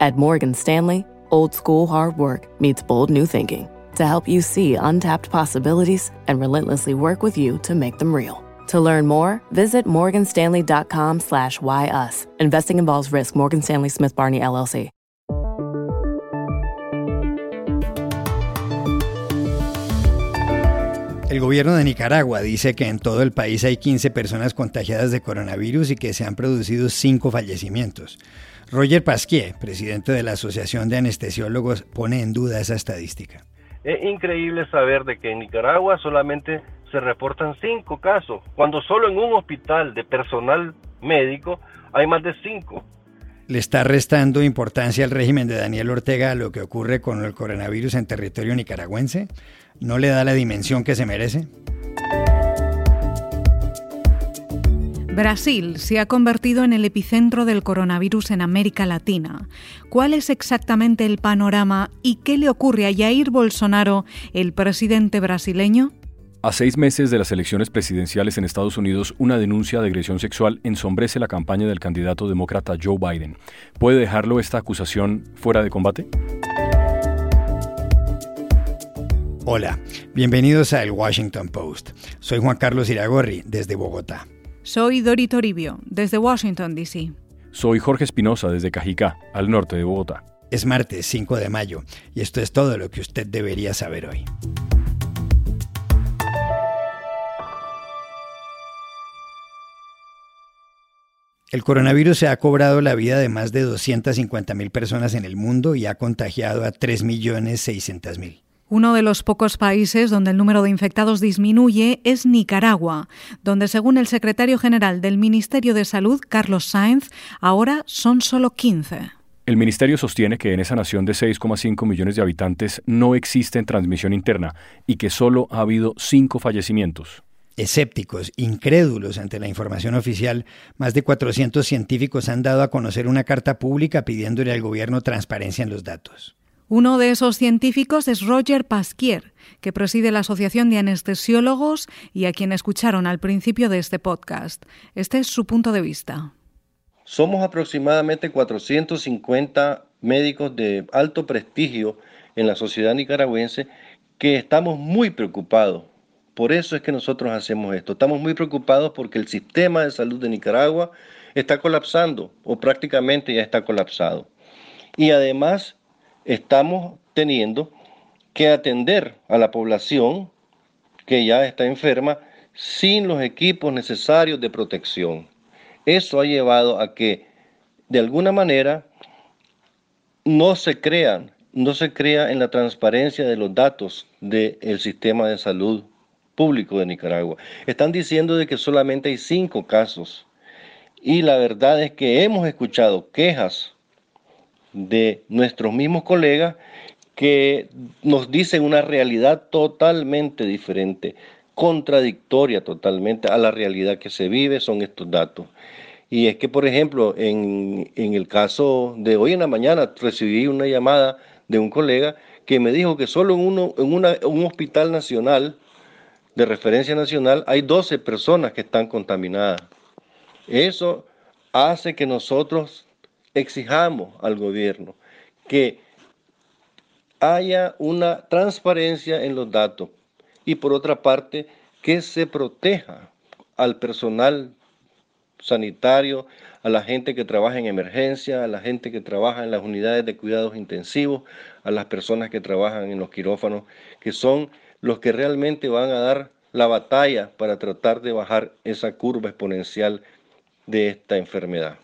At Morgan Stanley, old school hard work meets bold new thinking to help you see untapped possibilities and relentlessly work with you to make them real. To learn more, visit morganstanley.com slash why us. Investing involves risk. Morgan Stanley Smith Barney LLC. El gobierno de Nicaragua dice que en todo el país hay 15 personas contagiadas de coronavirus y que se han producido 5 fallecimientos. Roger Pasquier, presidente de la Asociación de Anestesiólogos, pone en duda esa estadística. Es increíble saber de que en Nicaragua solamente se reportan cinco casos, cuando solo en un hospital de personal médico hay más de cinco. ¿Le está restando importancia al régimen de Daniel Ortega a lo que ocurre con el coronavirus en territorio nicaragüense? ¿No le da la dimensión que se merece? Brasil se ha convertido en el epicentro del coronavirus en América Latina. ¿Cuál es exactamente el panorama y qué le ocurre a Jair Bolsonaro, el presidente brasileño? A seis meses de las elecciones presidenciales en Estados Unidos, una denuncia de agresión sexual ensombrece la campaña del candidato demócrata Joe Biden. ¿Puede dejarlo esta acusación fuera de combate? Hola, bienvenidos a El Washington Post. Soy Juan Carlos Iragorri, desde Bogotá. Soy Dori Toribio, desde Washington, D.C. Soy Jorge Espinosa, desde Cajicá, al norte de Bogotá. Es martes 5 de mayo y esto es todo lo que usted debería saber hoy. El coronavirus se ha cobrado la vida de más de 250.000 personas en el mundo y ha contagiado a 3.600.000. Uno de los pocos países donde el número de infectados disminuye es Nicaragua, donde según el secretario general del Ministerio de Salud, Carlos Sainz, ahora son solo 15. El ministerio sostiene que en esa nación de 6,5 millones de habitantes no existe transmisión interna y que solo ha habido cinco fallecimientos. Escépticos, incrédulos ante la información oficial, más de 400 científicos han dado a conocer una carta pública pidiéndole al gobierno transparencia en los datos. Uno de esos científicos es Roger Pasquier, que preside la Asociación de Anestesiólogos y a quien escucharon al principio de este podcast. Este es su punto de vista. Somos aproximadamente 450 médicos de alto prestigio en la sociedad nicaragüense que estamos muy preocupados. Por eso es que nosotros hacemos esto. Estamos muy preocupados porque el sistema de salud de Nicaragua está colapsando o prácticamente ya está colapsado. Y además estamos teniendo que atender a la población que ya está enferma sin los equipos necesarios de protección. Eso ha llevado a que de alguna manera no se crean, no se crea en la transparencia de los datos del sistema de salud público de Nicaragua. Están diciendo de que solamente hay cinco casos y la verdad es que hemos escuchado quejas de nuestros mismos colegas que nos dicen una realidad totalmente diferente, contradictoria totalmente a la realidad que se vive, son estos datos. Y es que, por ejemplo, en, el caso de hoy en la mañana recibí una llamada de un colega que me dijo que solo en, uno, en un hospital nacional, de referencia nacional, hay 12 personas que están contaminadas. Eso hace que nosotros exijamos al gobierno que haya una transparencia en los datos y por otra parte que se proteja al personal sanitario, a la gente que trabaja en emergencia, a la gente que trabaja en las unidades de cuidados intensivos, a las personas que trabajan en los quirófanos, que son los que realmente van a dar la batalla para tratar de bajar esa curva exponencial de esta enfermedad.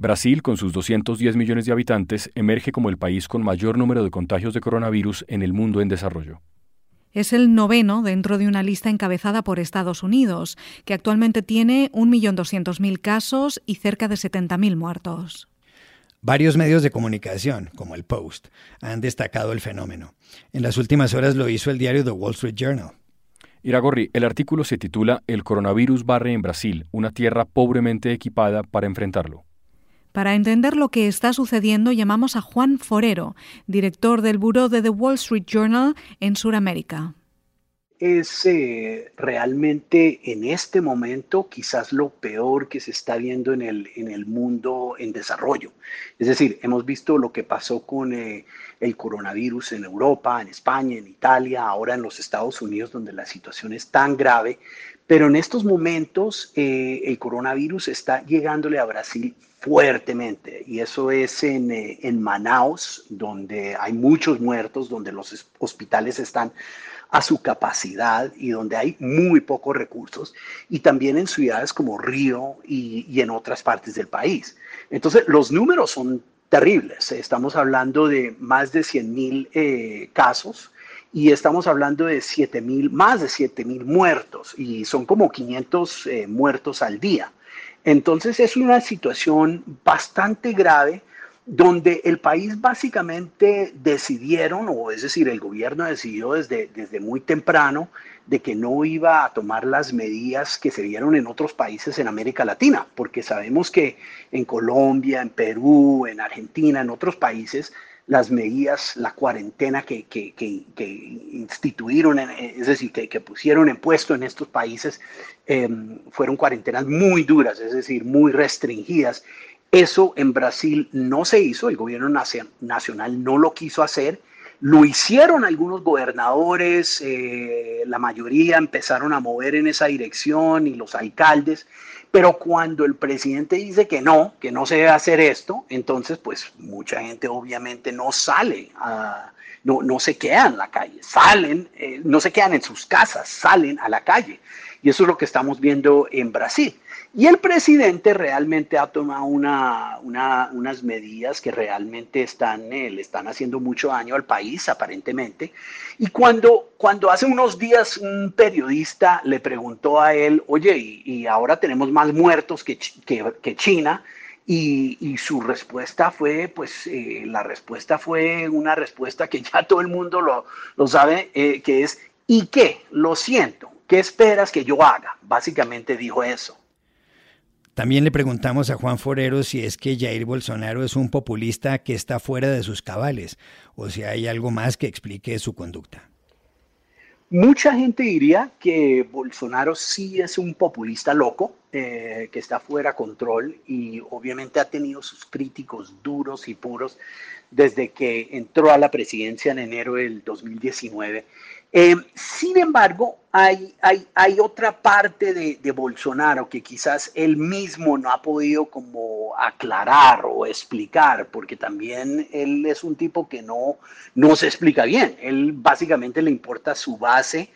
Brasil, con sus 210 millones de habitantes, emerge como el país con mayor número de contagios de coronavirus en el mundo en desarrollo. Es el noveno dentro de una lista encabezada por Estados Unidos, que actualmente tiene 1.200.000 casos y cerca de 70.000 muertos. Varios medios de comunicación, como el Post, han destacado el fenómeno. En las últimas horas lo hizo el diario The Wall Street Journal. Iragorri, el artículo se titula El coronavirus barre en Brasil, una tierra pobremente equipada para enfrentarlo. Para entender lo que está sucediendo, llamamos a Juan Forero, director del Buró de The Wall Street Journal en Sudamérica es eh, realmente en este momento quizás lo peor que se está viendo en el, en el mundo en desarrollo. Es decir, hemos visto lo que pasó con eh, el coronavirus en Europa, en España, en Italia, ahora en los Estados Unidos, donde la situación es tan grave, pero en estos momentos eh, el coronavirus está llegándole a Brasil fuertemente y eso es en, en Manaus, donde hay muchos muertos, donde los hospitales están a su capacidad y donde hay muy pocos recursos, y también en ciudades como Río y, en otras partes del país. Entonces, los números son terribles. Estamos hablando de más de 100 mil eh, casos y estamos hablando de 7 mil, más de 7 mil muertos y son como 500 eh, muertos al día. Entonces es una situación bastante grave donde el país básicamente decidieron, o es decir, el gobierno decidió desde, desde muy temprano de que no iba a tomar las medidas que se vieron en otros países en América Latina, porque sabemos que en Colombia, en Perú, en Argentina, en otros países, las medidas, la cuarentena que, que, instituyeron, es decir, que, pusieron en puesto en estos países, em, fueron cuarentenas muy duras, es decir, muy restringidas. Eso en Brasil no se hizo, el gobierno nacional no lo quiso hacer. Lo hicieron algunos gobernadores, eh, la mayoría empezaron a mover en esa dirección y los alcaldes, pero cuando el presidente dice que no, que no se debe hacer esto, entonces pues mucha gente obviamente no sale, no, no se queda en la calle, salen, eh, no se quedan en sus casas, salen a la calle. Y eso es lo que estamos viendo en Brasil. Y el presidente realmente ha tomado una, unas medidas que realmente están, eh, le están haciendo mucho daño al país, aparentemente. Y cuando, cuando hace unos días un periodista le preguntó a él, oye, y, ahora tenemos más muertos que, que, China, y, su respuesta fue, pues eh, la respuesta fue una respuesta que ya todo el mundo lo, lo sabe, eh, que es, ¿y qué? Lo siento, ¿qué esperas que yo haga? Básicamente dijo eso. También le preguntamos a Juan Forero si es que Jair Bolsonaro es un populista que está fuera de sus cabales o si hay algo más que explique su conducta. Mucha gente diría que Bolsonaro sí es un populista loco, eh, que está fuera de control y obviamente ha tenido sus críticos duros y puros desde que entró a la presidencia en enero del 2019 eh, sin embargo, hay, hay, hay, otra parte de, de, Bolsonaro que quizás él mismo no ha podido como aclarar o explicar, porque también él es un tipo que no, no se explica bien. Él básicamente le importa su base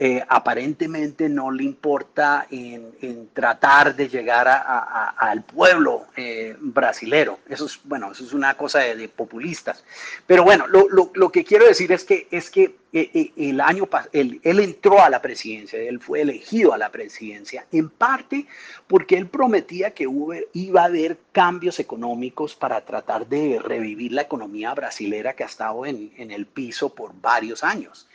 eh, aparentemente no le importa en, tratar de llegar al pueblo eh, brasilero. Eso es, bueno, eso es una cosa de, populistas. Pero bueno, lo, que quiero decir es que, es que eh, el año él, él entró a la presidencia, él fue elegido a la presidencia, en parte porque él prometía que iba a haber cambios económicos para tratar de revivir la economía brasilera que ha estado en, en el piso por varios años.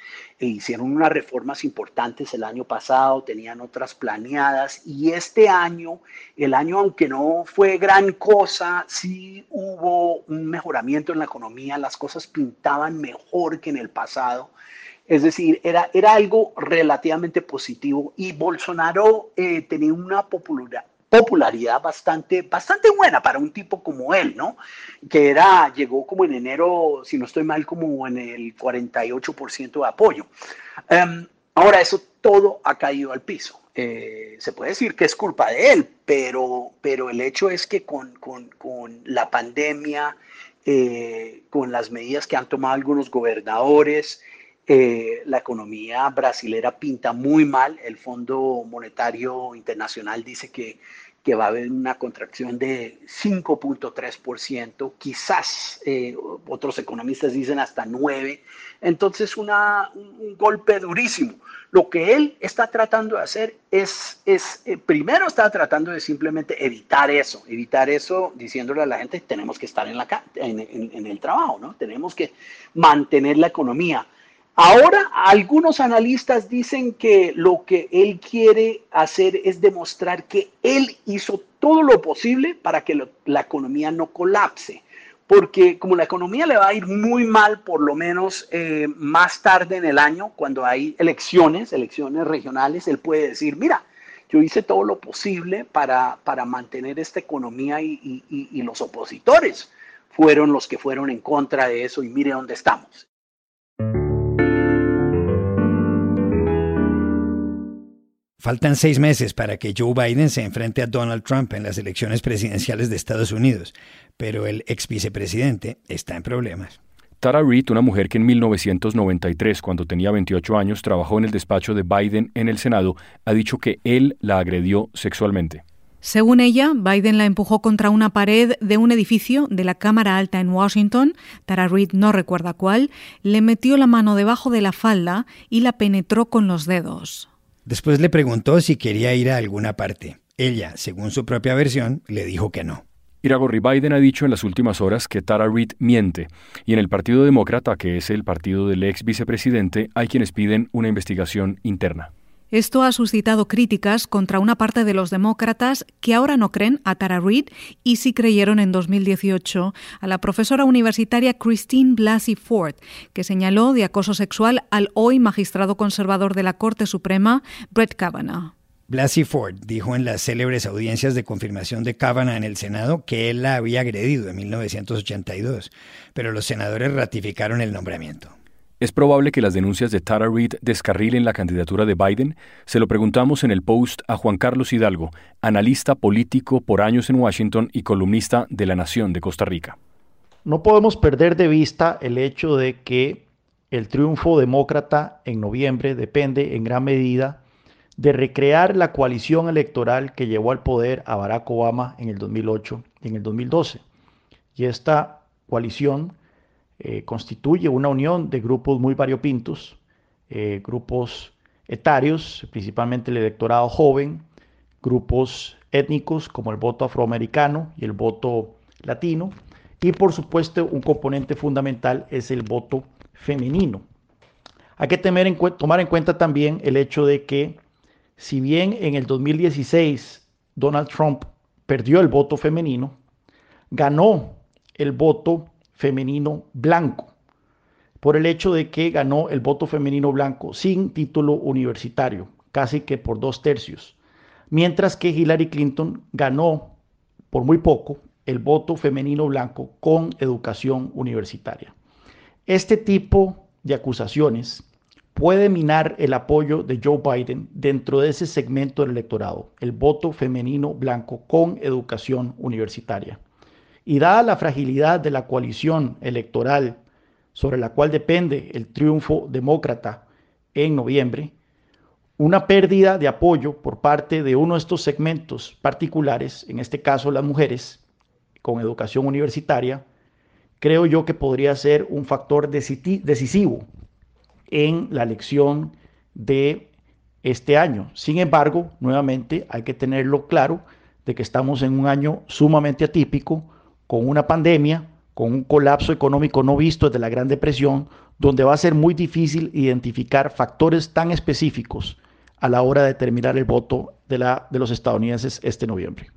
Hicieron unas reformas importantes el año pasado, tenían otras planeadas y este año, el año aunque no fue gran cosa, sí hubo un mejoramiento en la economía, las cosas pintaban mejor que en el pasado. Es decir, era, era algo relativamente positivo y Bolsonaro eh, tenía una popularidad, popularidad bastante, bastante buena para un tipo como él, ¿no? Que era, llegó como en enero, si no estoy mal, como en el 48% de apoyo. Em, ahora, eso todo ha caído al piso. Eh, se puede decir que es culpa de él, pero, pero el hecho es que con, con, con la pandemia, eh, con las medidas que han tomado algunos gobernadores, eh, la economía brasilera pinta muy mal. El Fondo Monetario Internacional dice que que va a haber una contracción de 5.3%, quizás eh, otros economistas dicen hasta 9%, entonces una, un, golpe durísimo. Lo que él está tratando de hacer es, es eh, primero está tratando de simplemente evitar eso, evitar eso diciéndole a la gente, tenemos que estar en, la, en, en el trabajo, ¿no? tenemos que mantener la economía. Ahora, algunos analistas dicen que lo que él quiere hacer es demostrar que él hizo todo lo posible para que la economía no colapse. Porque como la economía le va a ir muy mal, por lo menos eh, más tarde en el año, cuando hay elecciones, elecciones regionales, él puede decir, mira, yo hice todo lo posible para, para mantener esta economía y, y los opositores fueron los que fueron en contra de eso y mire dónde estamos. Faltan seis meses para que Joe Biden se enfrente a Donald Trump en las elecciones presidenciales de Estados Unidos, pero el ex vicepresidente está en problemas. Tara Reid, una mujer que en 1993, cuando tenía 28 años, trabajó en el despacho de Biden en el Senado, ha dicho que él la agredió sexualmente. Según ella, Biden la empujó contra una pared de un edificio de la Cámara Alta en Washington, Tara Reid no recuerda cuál, le metió la mano debajo de la falda y la penetró con los dedos. Después le preguntó si quería ir a alguna parte. Ella, según su propia versión, le dijo que no. Iragorri Biden ha dicho en las últimas horas que Tara Reid miente, y en el Partido Demócrata, que es el partido del ex vicepresidente, hay quienes piden una investigación interna. Esto ha suscitado críticas contra una parte de los demócratas que ahora no creen a Tara Reid y sí creyeron en 2018 a la profesora universitaria Christine Blasey Ford, que señaló de acoso sexual al hoy magistrado conservador de la Corte Suprema, Brett Kavanaugh. Blasey Ford dijo en las célebres audiencias de confirmación de Kavanaugh en el Senado que él la había agredido en 1982, pero los senadores ratificaron el nombramiento. ¿Es probable que las denuncias de Tara Reid descarrilen la candidatura de Biden? Se lo preguntamos en el post a Juan Carlos Hidalgo, analista político por años en Washington y columnista de La Nación de Costa Rica. No podemos perder de vista el hecho de que el triunfo demócrata en noviembre depende en gran medida de recrear la coalición electoral que llevó al poder a Barack Obama en el 2008 y en el 2012. Y esta coalición eh, constituye una unión de grupos muy variopintos, eh, grupos etarios, principalmente el electorado joven, grupos étnicos como el voto afroamericano y el voto latino, y por supuesto un componente fundamental es el voto femenino. Hay que temer tomar en cuenta también el hecho de que si bien en el 2016 Donald Trump perdió el voto femenino, ganó el voto femenino blanco, por el hecho de que ganó el voto femenino blanco sin título universitario, casi que por dos tercios, mientras que Hillary Clinton ganó por muy poco el voto femenino blanco con educación universitaria. Este tipo de acusaciones puede minar el apoyo de Joe Biden dentro de ese segmento del electorado, el voto femenino blanco con educación universitaria. Y dada la fragilidad de la coalición electoral sobre la cual depende el triunfo demócrata en noviembre, una pérdida de apoyo por parte de uno de estos segmentos particulares, en este caso las mujeres con educación universitaria, creo yo que podría ser un factor decisivo en la elección de este año. Sin embargo, nuevamente hay que tenerlo claro de que estamos en un año sumamente atípico, con una pandemia, con un colapso económico no visto desde la Gran Depresión, donde va a ser muy difícil identificar factores tan específicos a la hora de determinar el voto de, la, de los estadounidenses este noviembre.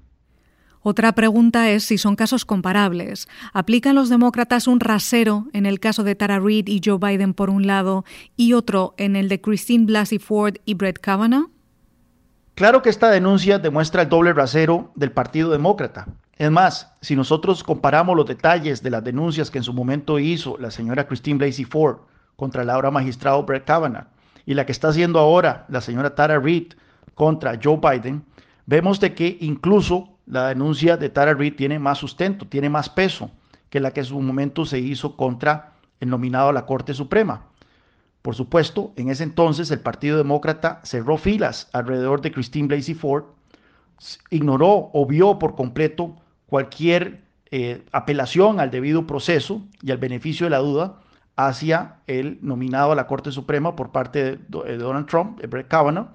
Otra pregunta es si son casos comparables. ¿Aplican los demócratas un rasero en el caso de Tara Reid y Joe Biden por un lado y otro en el de Christine Blasey Ford y Brett Kavanaugh? Claro que esta denuncia demuestra el doble rasero del Partido Demócrata. Es más, si nosotros comparamos los detalles de las denuncias que en su momento hizo la señora Christine Blasey Ford contra el ahora magistrado Brett Kavanaugh y la que está haciendo ahora la señora Tara Reid contra Joe Biden, vemos de que incluso la denuncia de Tara Reid tiene más sustento, tiene más peso que la que en su momento se hizo contra el nominado a la Corte Suprema. Por supuesto, en ese entonces el Partido Demócrata cerró filas alrededor de Christine Blasey Ford, ignoró o vio por completo cualquier eh, apelación al debido proceso y al beneficio de la duda hacia el nominado a la Corte Suprema por parte de Donald Trump, Brett Kavanaugh,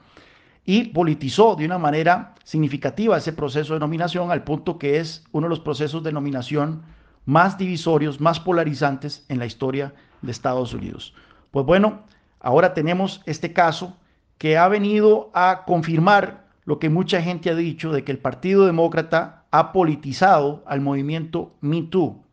y politizó de una manera significativa ese proceso de nominación al punto que es uno de los procesos de nominación más divisorios, más polarizantes en la historia de Estados Unidos. Pues bueno, ahora tenemos este caso que ha venido a confirmar lo que mucha gente ha dicho de que el Partido Demócrata ha politizado al movimiento Me Too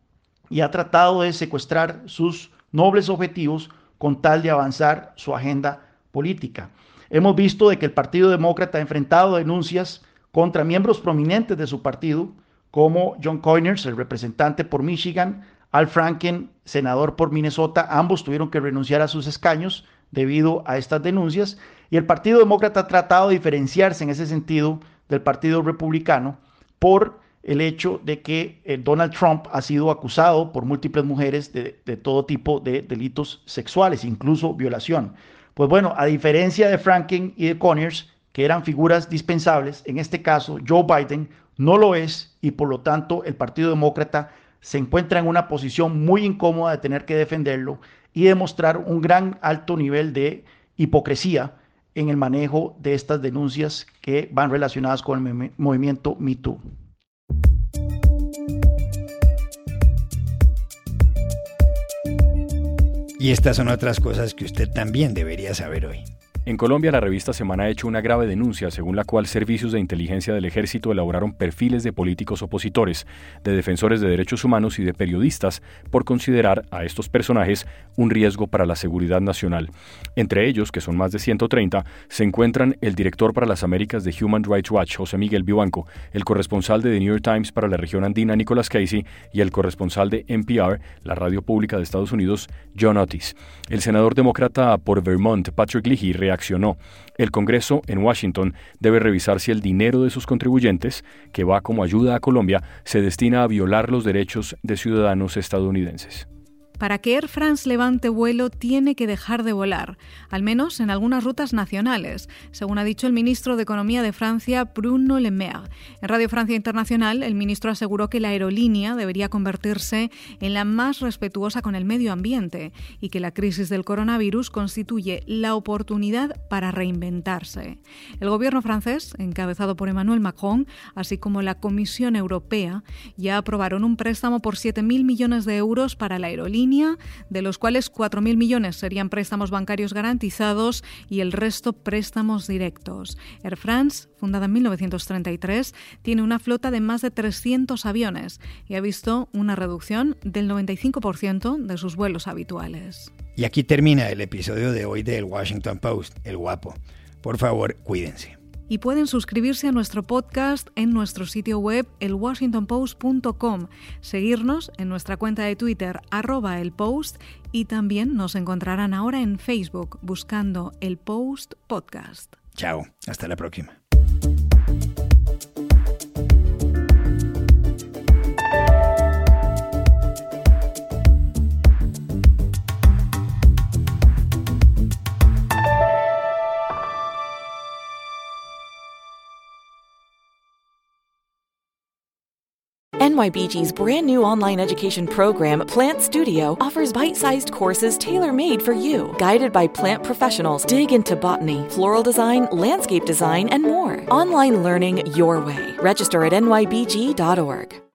y ha tratado de secuestrar sus nobles objetivos con tal de avanzar su agenda política. Hemos visto de que el Partido Demócrata ha enfrentado denuncias contra miembros prominentes de su partido, como John Coiners, el representante por Michigan, Al Franken, senador por Minnesota, ambos tuvieron que renunciar a sus escaños debido a estas denuncias, y el Partido Demócrata ha tratado de diferenciarse en ese sentido del Partido Republicano por el hecho de que eh, Donald Trump ha sido acusado por múltiples mujeres de, todo tipo de delitos sexuales, incluso violación. Pues bueno, a diferencia de Franken y de Conyers, que eran figuras dispensables, en este caso Joe Biden no lo es y por lo tanto el Partido Demócrata se encuentra en una posición muy incómoda de tener que defenderlo y demostrar un gran alto nivel de hipocresía en el manejo de estas denuncias que van relacionadas con el movimiento MeToo. Y estas son otras cosas que usted también debería saber hoy. En Colombia, la revista Semana ha hecho una grave denuncia según la cual servicios de inteligencia del ejército elaboraron perfiles de políticos opositores, de defensores de derechos humanos y de periodistas por considerar a estos personajes un riesgo para la seguridad nacional. Entre ellos, que son más de 130, se encuentran el director para las Américas de Human Rights Watch, José Miguel Vivanco, el corresponsal de The New York Times para la región andina, Nicholas Casey, y el corresponsal de NPR, la radio pública de Estados Unidos, John Otis. El senador demócrata por Vermont, Patrick Leahy, El Congreso en Washington debe revisar si el dinero de sus contribuyentes, que va como ayuda a Colombia, se destina a violar los derechos de ciudadanos estadounidenses. Para que Air France levante vuelo tiene que dejar de volar, al menos en algunas rutas nacionales, según ha dicho el ministro de Economía de Francia, Bruno Le Maire. En Radio Francia Internacional, el ministro aseguró que la aerolínea debería convertirse en la más respetuosa con el medio ambiente y que la crisis del coronavirus constituye la oportunidad para reinventarse. El gobierno francés, encabezado por Emmanuel Macron, así como la Comisión Europea, ya aprobaron un préstamo por 7.000 millones de euros para la aerolínea de los cuales 4.000 millones serían préstamos bancarios garantizados y el resto préstamos directos. Air France, fundada en 1933, tiene una flota de más de 300 aviones y ha visto una reducción del 95% de sus vuelos habituales. Y aquí termina el episodio de hoy del Washington Post, El Guapo. Por favor, cuídense y pueden suscribirse a nuestro podcast en nuestro sitio web elwashingtonpost.com, seguirnos en nuestra cuenta de Twitter arroba y también nos encontrarán ahora en Facebook buscando el Post Podcast. Chao, hasta la próxima. NYBG's brand new online education program, Plant Studio, offers bite sized courses tailor made for you. Guided by plant professionals, dig into botany, floral design, landscape design, and more. Online learning your way. Register at nybg.org.